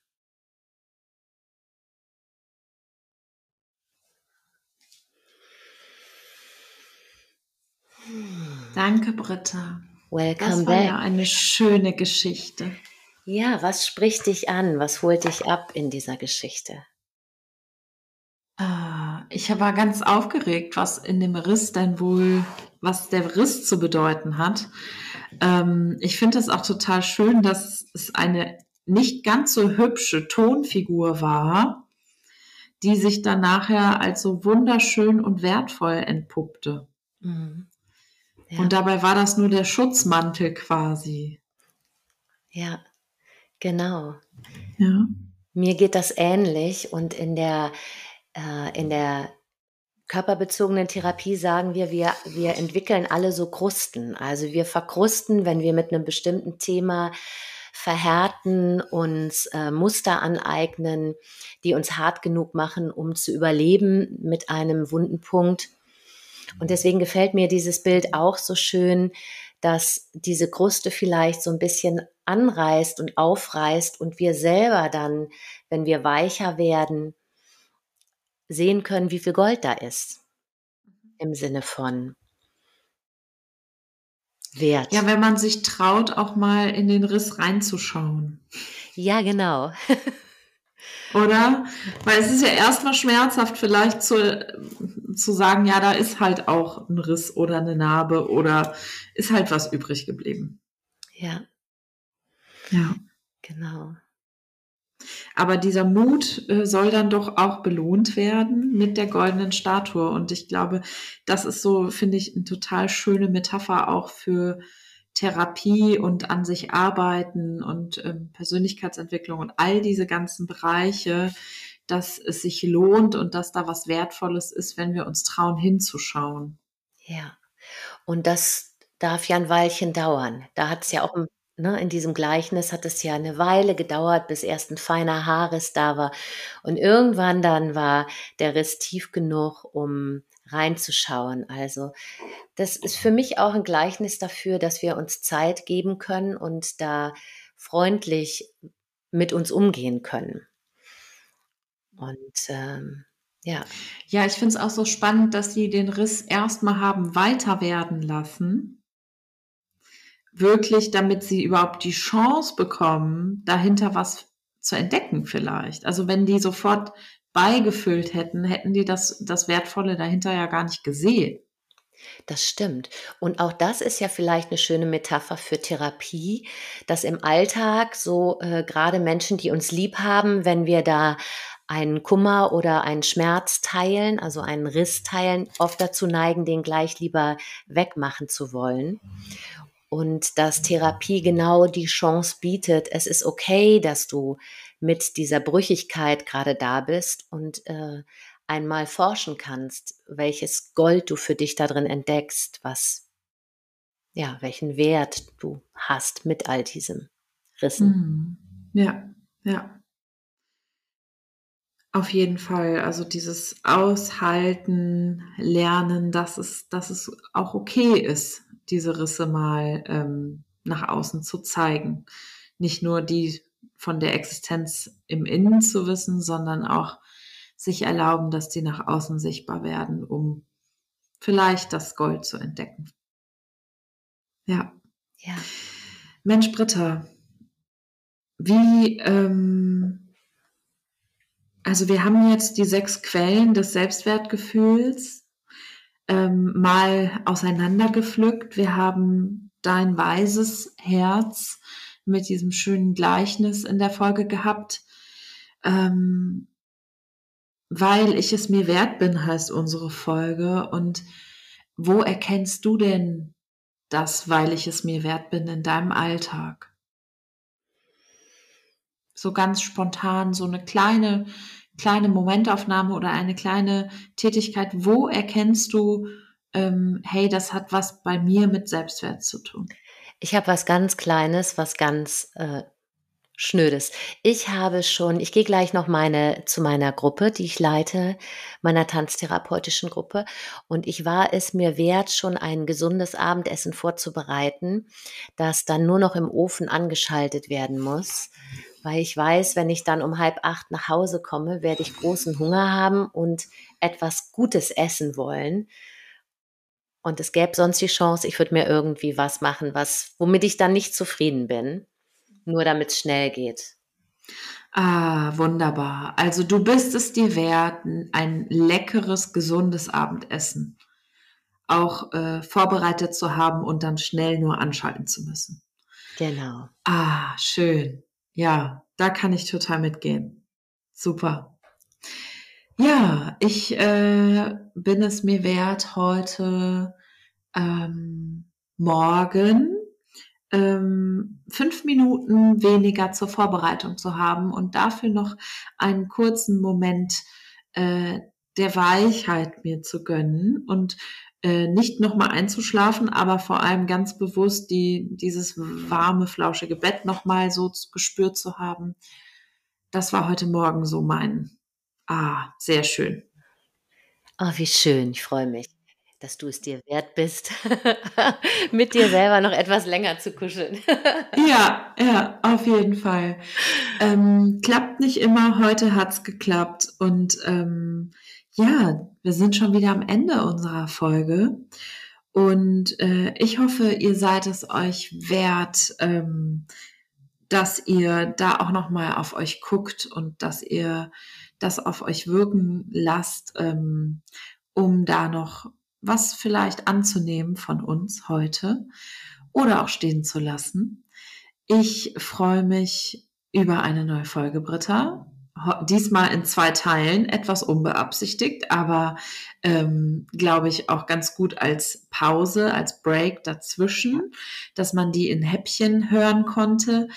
Danke, Britta. Welcome das war back. ja eine schöne Geschichte. Ja, was spricht dich an? Was holt dich ab in dieser Geschichte? Ah, ich war ganz aufgeregt, was in dem Riss denn wohl, was der Riss zu bedeuten hat. Ähm, ich finde es auch total schön, dass es eine nicht ganz so hübsche Tonfigur war, die sich dann nachher als so wunderschön und wertvoll entpuppte. Mhm. Ja. Und dabei war das nur der Schutzmantel quasi. Ja, genau. Ja. Mir geht das ähnlich und in der, äh, in der körperbezogenen Therapie sagen wir, wir, wir entwickeln alle so Krusten. Also wir verkrusten, wenn wir mit einem bestimmten Thema verhärten, uns äh, Muster aneignen, die uns hart genug machen, um zu überleben mit einem wunden Punkt. Und deswegen gefällt mir dieses Bild auch so schön, dass diese Kruste vielleicht so ein bisschen anreißt und aufreißt und wir selber dann, wenn wir weicher werden, sehen können, wie viel Gold da ist. Im Sinne von Wert. Ja, wenn man sich traut, auch mal in den Riss reinzuschauen. Ja, genau. Oder? Weil es ist ja erstmal schmerzhaft, vielleicht zu, zu sagen, ja, da ist halt auch ein Riss oder eine Narbe oder ist halt was übrig geblieben. Ja, Ja. genau. Aber dieser Mut äh, soll dann doch auch belohnt werden mit der goldenen Statue. Und ich glaube, das ist so, finde ich, eine total schöne Metapher auch für Therapie und an sich arbeiten und ähm, Persönlichkeitsentwicklung und all diese ganzen Bereiche, dass es sich lohnt und dass da was Wertvolles ist, wenn wir uns trauen, hinzuschauen. Ja. Und das darf ja ein Weilchen dauern. Da hat es ja auch, ne, in diesem Gleichnis hat es ja eine Weile gedauert, bis erst ein feiner Haarriss da war. Und irgendwann dann war der Riss tief genug, um reinzuschauen. Also das ist für mich auch ein Gleichnis dafür, dass wir uns Zeit geben können und da freundlich mit uns umgehen können. Und ähm, ja, Ja, ich finde es auch so spannend, dass sie den Riss erstmal haben weiter werden lassen. Wirklich, damit sie überhaupt die Chance bekommen, dahinter was zu entdecken vielleicht. Also wenn die sofort beigefüllt hätten, hätten die das, das Wertvolle dahinter ja gar nicht gesehen. das stimmt. Und auch das ist ja vielleicht eine schöne Metapher für Therapie, dass im Alltag so äh, gerade Menschen, die uns lieb haben, wenn wir da einen Kummer oder einen Schmerz teilen, also einen Riss teilen, oft dazu neigen, den gleich lieber wegmachen zu wollen. Und dass Therapie genau die Chance bietet, es ist okay, dass du mit dieser Brüchigkeit gerade da bist und äh, einmal forschen kannst, welches Gold du für dich da drin entdeckst, was, ja, welchen Wert du hast mit all diesem Rissen. Mhm. Ja, ja. Auf jeden Fall. Also dieses Aushalten, Lernen, dass es, dass es auch okay ist, diese Risse mal ähm, nach außen zu zeigen. Nicht nur die von der Existenz im Innen zu wissen, sondern auch sich erlauben, dass die nach außen sichtbar werden, um vielleicht das Gold zu entdecken. Ja. Ja. Mensch, Britta, wie, ähm, also wir haben jetzt die sechs Quellen des Selbstwertgefühls ähm, mal auseinandergepflückt. Wir haben dein weises Herz mit diesem schönen Gleichnis in der Folge gehabt. Ähm, weil ich es mir wert bin, heißt unsere Folge. Und wo erkennst du denn das, weil ich es mir wert bin in deinem Alltag? So ganz spontan, so eine kleine, kleine Momentaufnahme oder eine kleine Tätigkeit. Wo erkennst du, ähm, hey, das hat was bei mir mit Selbstwert zu tun? Ich habe was ganz Kleines, was ganz äh, Schnödes. Ich habe schon ich gehe gleich noch meine zu meiner Gruppe, die ich leite, meiner tanztherapeutischen Gruppe. Und ich war es mir wert, schon ein gesundes Abendessen vorzubereiten, das dann nur noch im Ofen angeschaltet werden muss, weil ich weiß, wenn ich dann um halb acht nach Hause komme, werde ich großen Hunger haben und etwas Gutes essen wollen. Und es gäbe sonst die Chance, ich würde mir irgendwie was machen, was womit ich dann nicht zufrieden bin, nur damit's schnell geht. Ah, wunderbar. Also, du bist es dir wert, ein leckeres, gesundes Abendessen auch, äh, vorbereitet zu haben und dann schnell nur anschalten zu müssen. Genau. Ah, schön. Ja, da kann ich total mitgehen. Super. Ja, ich, äh, bin es mir wert, heute, ähm, morgen, ähm, 5 Minuten weniger zur Vorbereitung zu haben und dafür noch einen kurzen Moment, äh, der Weichheit mir zu gönnen und, äh, nicht noch mal einzuschlafen, aber vor allem ganz bewusst die dieses warme, flauschige Bett noch mal so gespürt zu haben. Das war heute Morgen so mein ah, sehr schön. Oh, wie schön. Ich freue mich, dass du es dir wert bist, mit dir selber noch etwas länger zu kuscheln. Ja, ja, auf jeden Fall. Ähm, klappt nicht immer, heute hat's geklappt und, ähm, ja, wir sind schon wieder am Ende unserer Folge und, äh, ich hoffe, ihr seid es euch wert, ähm, dass ihr da auch noch mal auf euch guckt und dass ihr das auf euch wirken lasst, ähm, um da noch was vielleicht anzunehmen von uns heute oder auch stehen zu lassen. Ich freue mich über eine neue Folge, Britta. Diesmal in zwei Teilen, etwas unbeabsichtigt, aber ähm, glaube ich auch ganz gut als Pause, als Break dazwischen, dass man die in Häppchen hören konnte.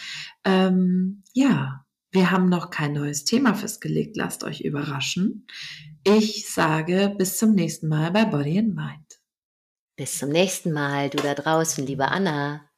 Ähm, ja, wir haben noch kein neues Thema festgelegt. Lasst euch überraschen. Ich sage bis zum nächsten Mal bei Body and Mind. Bis zum nächsten Mal, du da draußen, liebe Anna.